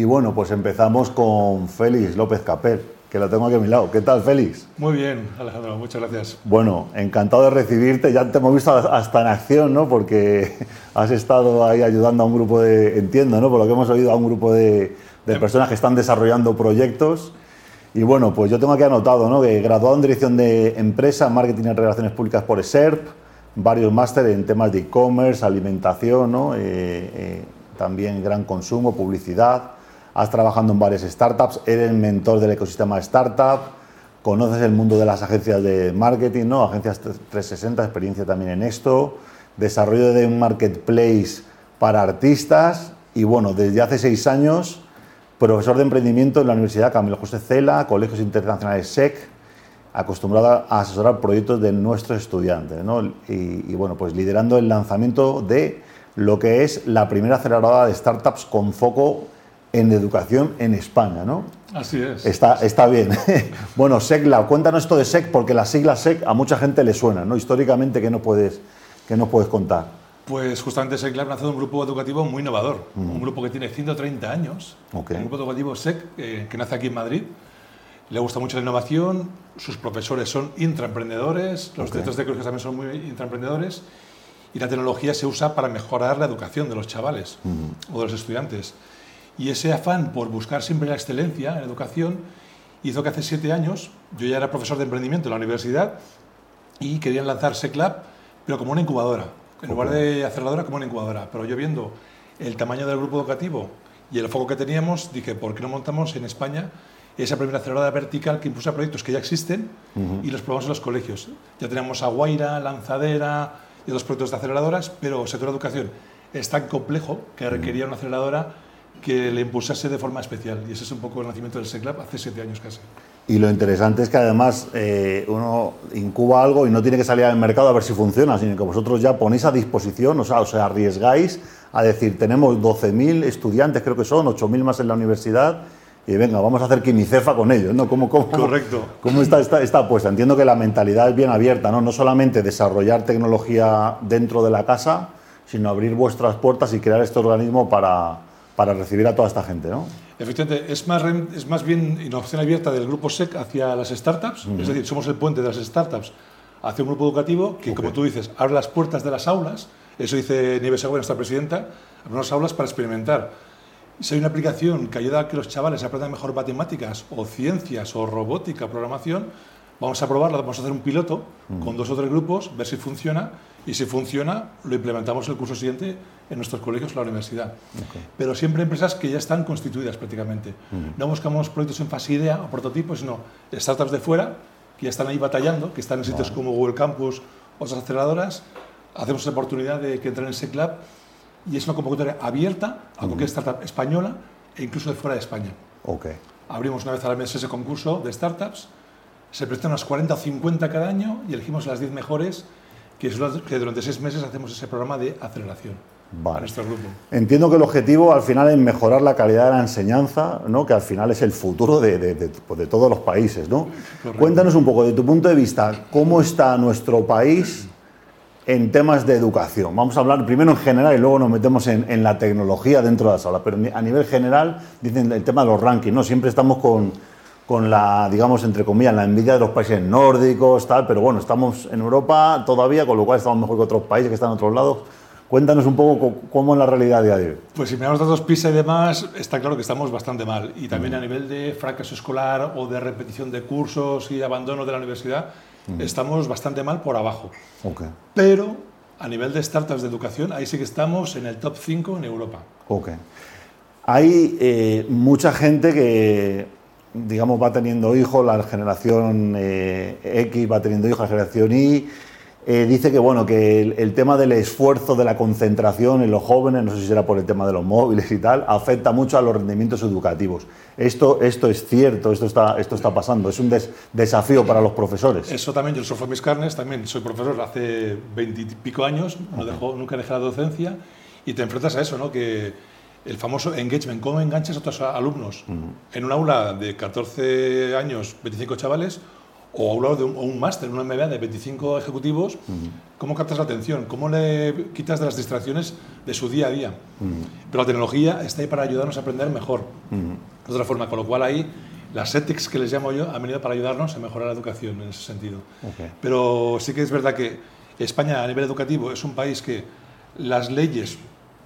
Y bueno, pues empezamos con Félix López Capel, que lo tengo aquí a mi lado. ¿Qué tal, Félix? Muy bien, Alejandro, muchas gracias. Bueno, encantado de recibirte. Ya te hemos visto hasta en acción, ¿no? Porque has estado ahí ayudando a un grupo de, entiendo, ¿no? Por lo que hemos oído, a un grupo de, de em- personas que están desarrollando proyectos. Y bueno, pues yo tengo aquí anotado, ¿no? Que graduado en Dirección de Empresa, Marketing y Relaciones Públicas por ESERP, varios másteres en temas de e-commerce, alimentación, ¿no? Eh, eh, también gran consumo, publicidad has trabajado en varias startups, eres mentor del ecosistema startup, conoces el mundo de las agencias de marketing, ¿no? agencias 360, experiencia también en esto, desarrollo de un marketplace para artistas y bueno, desde hace seis años, profesor de emprendimiento en la Universidad Camilo José Cela, Colegios Internacionales SEC, acostumbrado a asesorar proyectos de nuestros estudiantes ¿no? y, bueno, pues liderando el lanzamiento de lo que es la primera aceleradora de startups con foco en educación en España, ¿no? Así es. Está, está bien. bueno, SECLab, cuéntanos esto de SEC, porque la sigla SEC a mucha gente le suena, ¿no? Históricamente, ¿qué nos puedes, qué nos puedes contar? Pues justamente SECLab nace de un grupo educativo muy innovador, un grupo que tiene 130 años, Okay. un grupo educativo SEC, eh, que nace aquí en Madrid. Le gusta mucho la innovación, sus profesores son intraemprendedores, los Ok. directores de colegios también son muy intraemprendedores, y la tecnología se usa para mejorar la educación de los chavales o de los estudiantes. Y ese afán por buscar siempre la excelencia en educación hizo que hace siete años yo ya era profesor de emprendimiento en la universidad y querían lanzar SECLab, pero como una incubadora. En lugar de aceleradora, como una incubadora. Pero yo viendo el tamaño del grupo educativo y el foco que teníamos, dije, ¿por qué no montamos en España esa primera aceleradora vertical que impulsa proyectos que ya existen y los probamos en los colegios? Ya tenemos a Guaira, Lanzadera y otros proyectos de aceleradoras, pero el sector de educación es tan complejo que requería una aceleradora que le impulsase de forma especial. Y ese es un poco el nacimiento del SECLab hace siete años casi. Y lo interesante es que además eh, uno incuba algo y no tiene que salir al mercado a ver si funciona, sino que vosotros ya ponéis a disposición, o sea, os arriesgáis a decir, tenemos 12.000 estudiantes, creo que son, 8.000 más en la universidad, y venga, vamos a hacer quimicefa con ellos, ¿no? ¿Cómo, cómo, Correcto. ¿Cómo está esta, esta apuesta? Entiendo que la mentalidad es bien abierta, ¿no? No solamente desarrollar tecnología dentro de la casa, sino abrir vuestras puertas y crear este organismo para, para recibir a toda esta gente, ¿no? Efectivamente, es más, es más bien innovación abierta del grupo SEC hacia las startups, es decir, somos el puente de las startups hacia un grupo educativo que, como tú dices, abre las puertas de las aulas, eso dice Nieves Agüe, nuestra presidenta, abre las aulas para experimentar. Si hay una aplicación que ayuda a que los chavales aprendan mejor matemáticas o ciencias o robótica, programación, vamos a probarla, vamos a hacer un piloto con dos o tres grupos, ver si funciona y si funciona lo implementamos en el curso siguiente en nuestros colegios o la universidad. Pero siempre empresas que ya están constituidas prácticamente. No buscamos proyectos en fase idea o prototipos, sino startups de fuera que ya están ahí batallando, que están en sitios como Google Campus, otras aceleradoras. Hacemos la oportunidad de que entren en SECLab y es una convocatoria abierta a cualquier startup española e incluso de fuera de España. Ok. Abrimos una vez al mes ese concurso de startups, se presentan unas 40 o 50 cada año y elegimos las 10 mejores, que, las que durante seis meses hacemos ese programa de aceleración Vale. nuestro grupo. Entiendo que el objetivo al final es mejorar la calidad de la enseñanza, ¿no? que al final es el futuro de, de- de- pues, de todos los países. ¿no? Correcto. Cuéntanos un poco, de tu punto de vista, cómo está nuestro país en temas de educación. Vamos a hablar primero en general y luego nos metemos en, en la tecnología dentro de las aulas, pero a nivel general, dicen el tema de los rankings, ¿no? siempre estamos con, con la, digamos, entre comillas, la envidia de los países nórdicos, tal, pero bueno, estamos en Europa todavía, con lo cual estamos mejor que otros países que están en otros lados. Cuéntanos un poco co- cómo es la realidad de hoy. Pues si miramos datos PISA y demás, está claro que estamos bastante mal. Y también a nivel de fracaso escolar o de repetición de cursos y de abandono de la universidad, estamos bastante mal por abajo. Ok, Pero a nivel de startups de educación, ahí sí que estamos en el top 5 en Europa. ok. Hay eh, mucha gente que, digamos, va teniendo hijos, la generación eh, X va teniendo hijos, la generación Y. eh, dice que, bueno, que el, el tema del esfuerzo, de la concentración en los jóvenes, no sé si será por el tema de los móviles y tal, afecta mucho a los rendimientos educativos. Esto, esto es cierto, esto está, esto está pasando, es un des- desafío para los profesores. Eso también, yo sufro mis carnes, también soy profesor hace veintipico años, no dejo, nunca dejé la docencia, y te enfrentas a eso, ¿no? que el famoso engagement, cómo enganchas a otros alumnos en un aula de 14 años, 25 chavales, o lado de un, o un máster, una MBA de 25 ejecutivos, ¿cómo captas la atención? ¿Cómo le quitas de las distracciones de su día a día? Pero la tecnología está ahí para ayudarnos a aprender mejor, de otra forma, con lo cual ahí las ethics que les llamo yo han venido para ayudarnos a mejorar la educación en ese sentido. Ok. Pero sí que es verdad que España a nivel educativo es un país que las leyes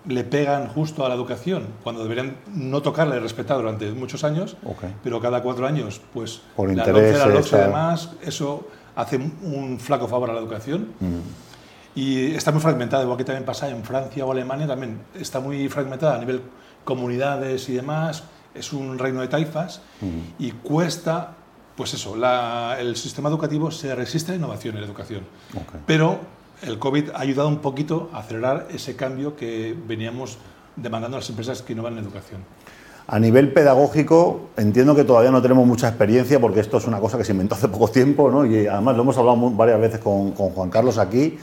le pegan justo a la educación, cuando deberían no tocarla y respetar durante muchos años, pero cada cuatro años, pues Por la 11, la 12 y tal. demás, eso hace un- flaco favor a la educación. Y está muy fragmentada, igual que también pasa en Francia o Alemania, también está muy fragmentada a nivel comunidades y demás, es un reino de taifas y cuesta, pues eso, la- el sistema educativo se resiste a la innovación en la educación. Pero el COVID ha ayudado un poquito a acelerar ese cambio que veníamos demandando a las empresas que innovan en educación. A nivel pedagógico, entiendo que todavía no tenemos mucha experiencia porque esto es una cosa que se inventó hace poco tiempo, ¿no? y además lo hemos hablado varias veces con, Juan Carlos aquí,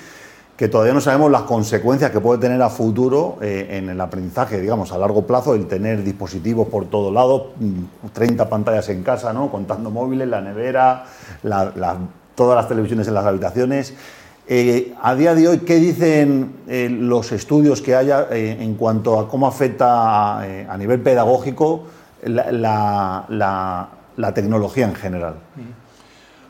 que todavía no sabemos las consecuencias que puede tener a futuro eh, en el aprendizaje, digamos, a largo plazo, el tener dispositivos por todos lados, mm, 30 pantallas en casa, ¿no? contando móviles, la nevera, todas las televisiones en las habitaciones. Eh, a día de hoy, ¿qué dicen eh, los estudios que haya eh, en cuanto a cómo afecta a nivel pedagógico la, la- la- la tecnología en general?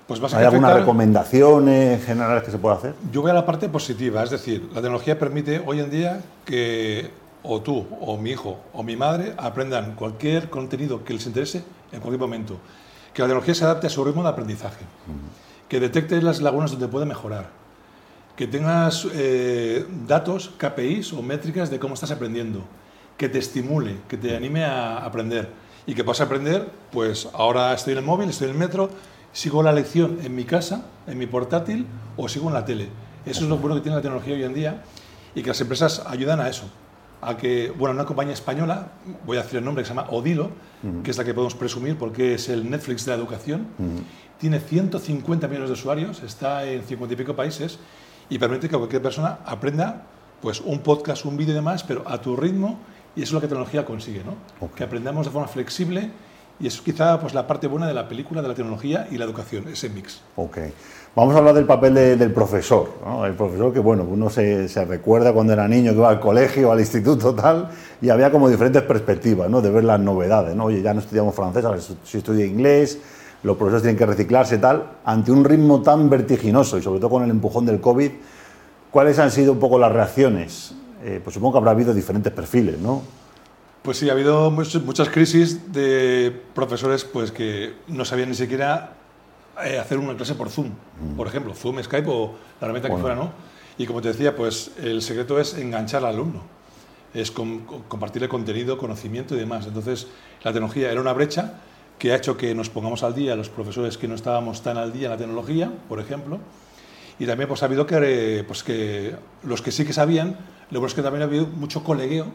Pues ¿Hay algunas recomendaciones generales que se pueda hacer? Yo voy a la parte positiva, es decir, la tecnología permite hoy en día que o tú, o mi hijo, o mi madre aprendan cualquier contenido que les interese en cualquier momento. Que la tecnología se adapte a su ritmo de aprendizaje. Que detecte las lagunas donde puede mejorar. Que tengas eh, datos, KPIs o métricas de cómo estás aprendiendo. Que te estimule, que te anime a aprender. Y que puedas aprender, pues ahora estoy en el móvil, estoy en el metro, sigo la lección en mi casa, en mi portátil o sigo en la tele. Eso es lo bueno que tiene la tecnología hoy en día y que las empresas ayudan a eso. A que, bueno, una compañía española, voy a decir el nombre, que se llama Odilo, que es la que podemos presumir porque es el Netflix de la educación, tiene 150 millones de usuarios, está en 50 y pico países y permite que cualquier persona aprenda pues, un podcast, un vídeo y demás, pero a tu ritmo y eso es lo que la tecnología consigue, ¿no? Ok. Que aprendamos de forma flexible y eso es quizá pues, la parte buena de la película, de la tecnología y la educación, ese mix. Ok. Vamos a hablar del papel de- del profesor. ¿no? El profesor que, bueno, uno se, se recuerda cuando era niño que iba al colegio, al instituto, tal, y había como diferentes perspectivas, ¿no? De ver las novedades, ¿no? Oye, ya no estudiamos francés, ahora si estudia inglés, los profesores tienen que reciclarse, tal. Ante un ritmo tan vertiginoso y sobre todo con el empujón del COVID, ¿cuáles han sido un poco las reacciones? Eh, pues supongo que habrá habido diferentes perfiles, ¿no? Pues sí, ha habido much- muchas crisis de profesores pues, que no sabían ni siquiera eh, hacer una clase por Zoom, por ejemplo, Zoom, Skype o la herramienta que fuera, ¿no? Y como te decía, pues el secreto es enganchar al alumno, es com- com- compartir el contenido, conocimiento y demás. Entonces, la tecnología era una brecha que ha hecho que nos pongamos al día los profesores que no estábamos tan al día en la tecnología, por ejemplo, y también pues, ha habido que, eh, pues, que los que sí que sabían, lo bueno es que también ha habido mucho colegueo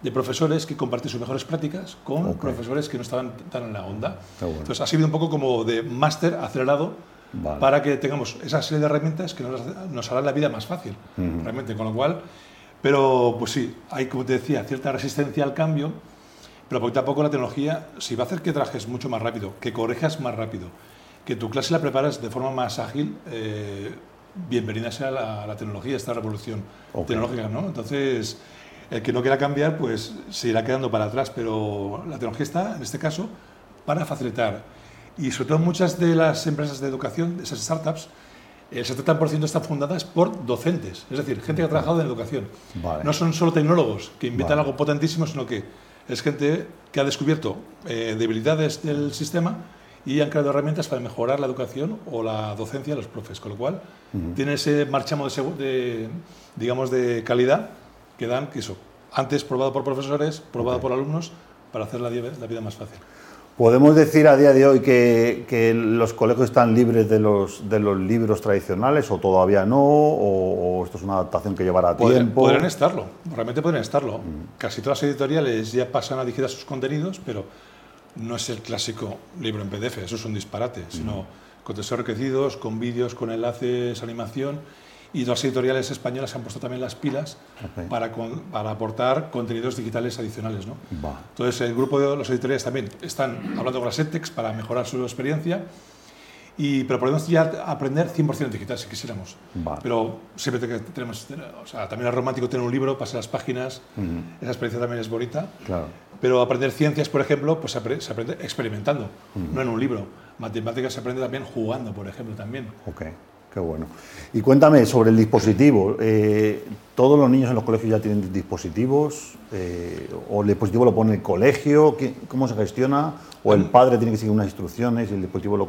de profesores que comparten sus mejores prácticas con profesores que no estaban tan en la onda. Bueno. Entonces ha sido un poco como de máster acelerado Vale. para que tengamos esa serie de herramientas que nos, nos harán la vida más fácil, realmente. Con lo cual, pero pues sí, hay, como te decía, cierta resistencia al cambio, pero poquito a poco la tecnología, si va a hacer que trajes mucho más rápido, que corrijas más rápido, que tu clase la preparas de forma más ágil, eh, bienvenida sea la, la tecnología, esta revolución Ok. tecnológica, ¿no? Entonces, el que no quiera cambiar, pues se irá quedando para atrás, pero la tecnología está, en este caso, para facilitar. Y sobre todo muchas de las empresas de educación, esas startups, el 70% están fundadas por docentes, es decir, gente que ha trabajado en educación. Vale. No son solo tecnólogos que inventan Vale. algo potentísimo, sino que es gente que ha descubierto eh, debilidades del sistema y han creado herramientas para mejorar la educación o la docencia de los profes, con lo cual tiene ese marchamo de, digamos, de calidad que dan, que eso, antes probado por profesores, probado por alumnos, para hacer la vida más fácil. ¿Podemos decir a día de hoy que, que los colegios están libres de los, de los libros tradicionales o todavía no? ¿O, o esto es una adaptación que llevará tiempo? podrán estarlo, realmente podrían estarlo. Casi todas las editoriales ya pasan a digitar sus contenidos, pero no es el clásico libro en PDF, eso es un disparate, sino con textos enriquecidos, con vídeos, con enlaces, animación. Y las editoriales españolas han puesto también las pilas Ok. para, con- para aportar contenidos digitales adicionales. ¿no? Entonces, el grupo de los editoriales también están hablando con las EdTechs para mejorar su experiencia Y, pero podemos ya aprender 100% digital si quisiéramos. Pero siempre te- tenemos, o sea, también es romántico tener un libro, pasar las páginas, esa experiencia también es bonita. Claro. Pero aprender ciencias, por ejemplo, pues se apre- se aprende experimentando, no en un libro. Matemáticas se aprende también jugando, por ejemplo, también. Ok, qué bueno. Y cuéntame sobre el dispositivo. Eh, ¿Todos los niños en los colegios ya tienen dispositivos? Eh, ¿O el dispositivo lo pone el colegio? ¿Qué- ¿Cómo se gestiona? ¿O el padre tiene que seguir unas instrucciones y el dispositivo lo...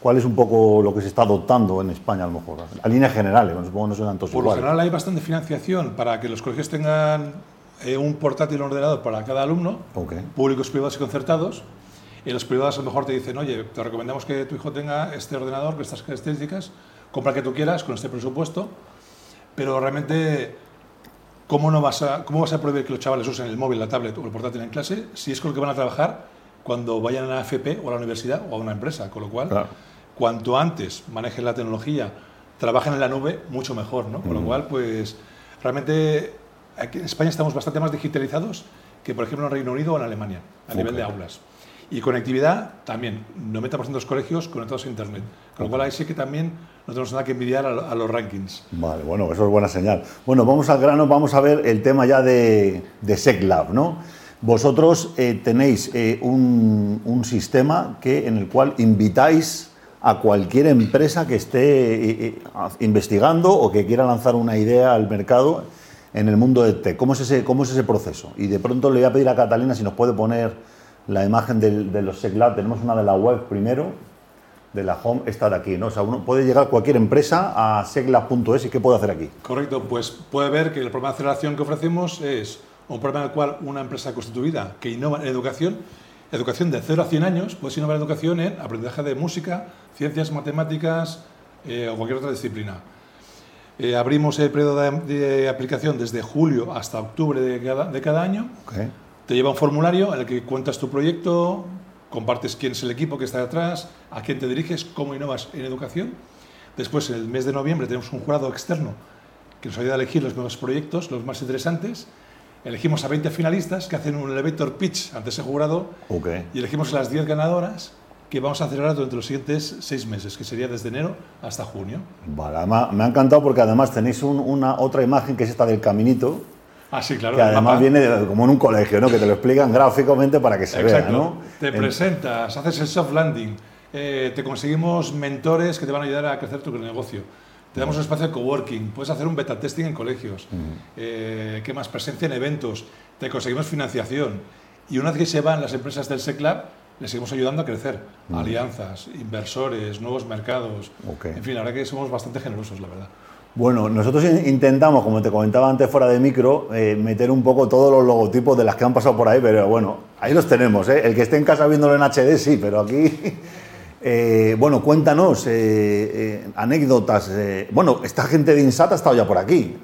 ¿Cuál es un poco lo que se está adoptando en España a lo mejor? A líneas generales, supongo que no serán todos Por lo general hay bastante financiación para que los colegios tengan eh, un portátil ordenador para cada alumno, Ok. públicos, privados y concertados. Y los privados a lo mejor te dicen, oye, te recomendamos que tu hijo tenga este ordenador con estas características, compra el que tú quieras con este presupuesto, pero realmente, ¿cómo, no vas a, ¿cómo vas a prohibir que los chavales usen el móvil, la tablet o el portátil en clase si es con lo que van a trabajar cuando vayan a la FP o a la universidad o a una empresa? Con lo cual, Claro. cuanto antes manejen la tecnología, trabajen en la nube, mucho mejor, ¿no? Con lo cual, pues, realmente aquí en España estamos bastante más digitalizados que, por ejemplo, en Reino Unido o en Alemania, a nivel de aulas. Y conectividad también, 90% de los colegios conectados a Internet. Con lo cual ahí sí que también no tenemos nada que envidiar a, a los rankings. Vale, bueno, eso es buena señal. Bueno, vamos al grano, vamos a ver el tema ya de, de SecLab, ¿no? Vosotros eh, tenéis eh, un, un sistema que, en el cual invitáis a cualquier empresa que esté eh, investigando o que quiera lanzar una idea al mercado en el mundo de tech. ¿Cómo es ese, cómo es ese proceso? Y de pronto le voy a pedir a Catalina si nos puede poner la imagen del- de los SecLab. Tenemos una de la web primero, de la home, esta de aquí, ¿no? O sea, uno puede llegar cualquier empresa a segla.es y ¿qué puede hacer aquí? Correcto, pues puede ver que el programa de aceleración que ofrecemos es un programa en el cual una empresa constituida que innova en educación, educación de 0 a 100 años, puedes innovar en educación en aprendizaje de música, ciencias, matemáticas eh, o cualquier otra disciplina. Eh, abrimos el periodo de, de aplicación desde julio hasta octubre de cada, de cada año. Ok. Te lleva un formulario en el que cuentas tu proyecto, compartes quién es el equipo que está detrás, a quién te diriges, cómo innovas en educación. Después, en el mes de noviembre, tenemos un jurado externo que nos ayuda a elegir los nuevos proyectos, los más interesantes. Elegimos a 20 finalistas que hacen un elevator pitch ante ese jurado y elegimos las 10 ganadoras que vamos a celebrar durante los siguientes seis meses, que sería desde enero hasta junio. Vale, me ha encantado porque además tenéis un- una otra imagen que es esta del caminito, Ah, sí, claro. que además mapa. viene de- como en un colegio, ¿no? Que te lo explican gráficamente para que se Exacto. vea, ¿no? Te En- presentas, haces el soft landing, eh, te conseguimos mentores que te van a ayudar a crecer tu negocio. Te damos un espacio de coworking, puedes hacer un beta testing en colegios. Eh, ¿Qué más? Presencia en eventos, te conseguimos financiación. Y una vez que se van las empresas del SECLAB, les seguimos ayudando a crecer. Alianzas, inversores, nuevos mercados. Ok. En fin, la verdad que somos bastante generosos, la verdad. Bueno, nosotros in- intentamos, como te comentaba antes fuera de micro, eh, meter un poco todos los logotipos de las que han pasado por ahí, pero bueno, ahí los tenemos. ¿eh? El que esté en casa viéndolo en HD, sí, pero aquí... eh, bueno, cuéntanos eh, anécdotas. bueno, esta gente de INSAT ha estado ya por aquí.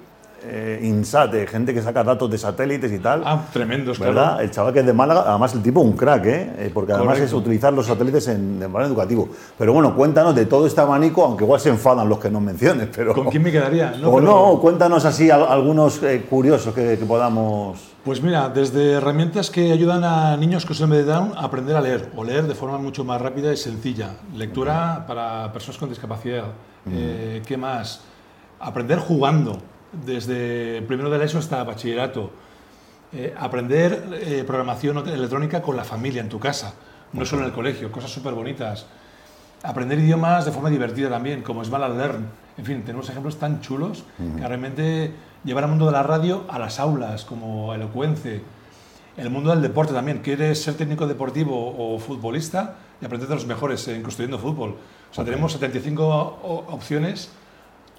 Eh, INSAT, eh, gente que saca datos de satélites y tal. Ah, tremendos, ¿Verdad? claro. El chaval que es de Málaga, además el tipo un crack, ¿eh? Eh, porque además Correcto. es utilizar los satélites en, de manera educativo. Pero bueno, cuéntanos de todo este abanico, aunque igual se enfadan los que nos menciones, pero... ¿Con quién me quedaría? o pero- no, cuéntanos así al- algunos eh, curiosos que, que podamos... Pues mira, desde herramientas que ayudan a niños con síndrome de Down a aprender a leer o leer de forma mucho más rápida y sencilla. Lectura para personas con discapacidad. Eh, ¿Qué más? Aprender jugando, desde primero de la ESO hasta bachillerato. Eh, aprender eh, programación electrónica con la familia en tu casa, no solo en el colegio, cosas súper bonitas. Aprender idiomas de forma divertida también, como es Learn. En fin, tenemos ejemplos tan chulos que realmente llevar al mundo de la radio a las aulas, como Elocuence. El mundo del deporte también. ¿Quieres ser técnico deportivo o futbolista? Y aprender de los mejores en construyendo fútbol. O sea, tenemos 75 o- opciones,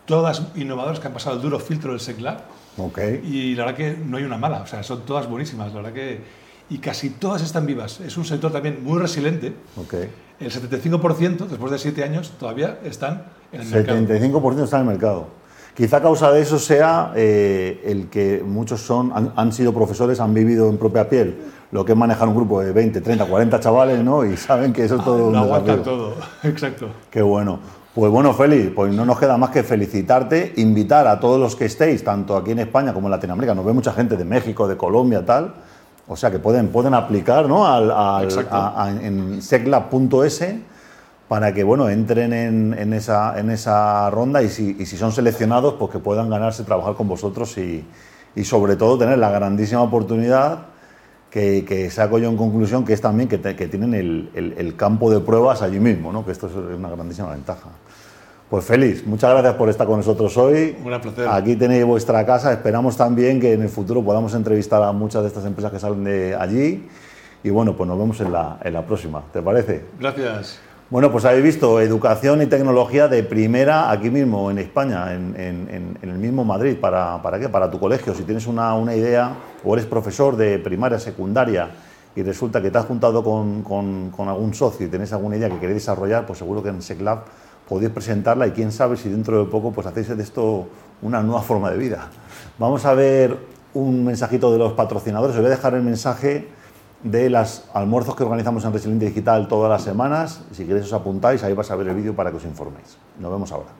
todas innovadoras que han pasado el duro filtro del SECLAB. Ok. Y la verdad que no hay una mala, o sea, son todas buenísimas, la verdad que... Y casi todas están vivas. Es un sector también muy resiliente. ok. El 75%, después de 7 años, todavía están en el mercado. 75% está en el mercado. Quizá causa de eso sea eh, el que muchos son, han, han sido profesores, han vivido en propia piel lo que es manejar un grupo de 20, 30, 40 chavales, ¿no? Y saben que eso es todo un Lo aguantan todo, exacto. Qué bueno. Pues bueno, Félix, pues no nos queda más que felicitarte, invitar a todos los que estéis, tanto aquí en España como en Latinoamérica, nos ve mucha gente de México, de Colombia, tal, o sea que pueden, pueden aplicar ¿no? al, al- Exacto. a- a- en segla.es para que bueno, entren en, esa, en esa ronda y si, son seleccionados, pues que puedan ganarse trabajar con vosotros y, sobre todo tener la grandísima oportunidad que, saco yo en conclusión, que es también que, tienen el, campo de pruebas allí mismo, ¿no? que esto es una grandísima ventaja. Pues feliz, muchas gracias por estar con nosotros hoy. Un placer. Aquí tenéis vuestra casa. Esperamos también que en el futuro podamos entrevistar a muchas de estas empresas que salen de allí. Y bueno, pues nos vemos en la, en la próxima. ¿Te parece? Gracias. Bueno, pues habéis visto educación y tecnología de primera aquí mismo en España, en, el mismo Madrid. ¿Para, ¿Para, qué? Para tu colegio. Si tienes una, idea o eres profesor de primaria, secundaria y resulta que te has juntado con, algún socio y tenés alguna idea que queréis desarrollar, pues seguro que en SecLab podéis presentarla y quién sabe si dentro de poco pues hacéis de esto una nueva forma de vida. Vamos a ver un mensajito de los patrocinadores. Os voy a dejar el mensaje de los almuerzos que organizamos en Resiliente Digital todas las semanas. Si queréis os apuntáis, ahí vas a ver el vídeo para que os informéis. Nos vemos ahora.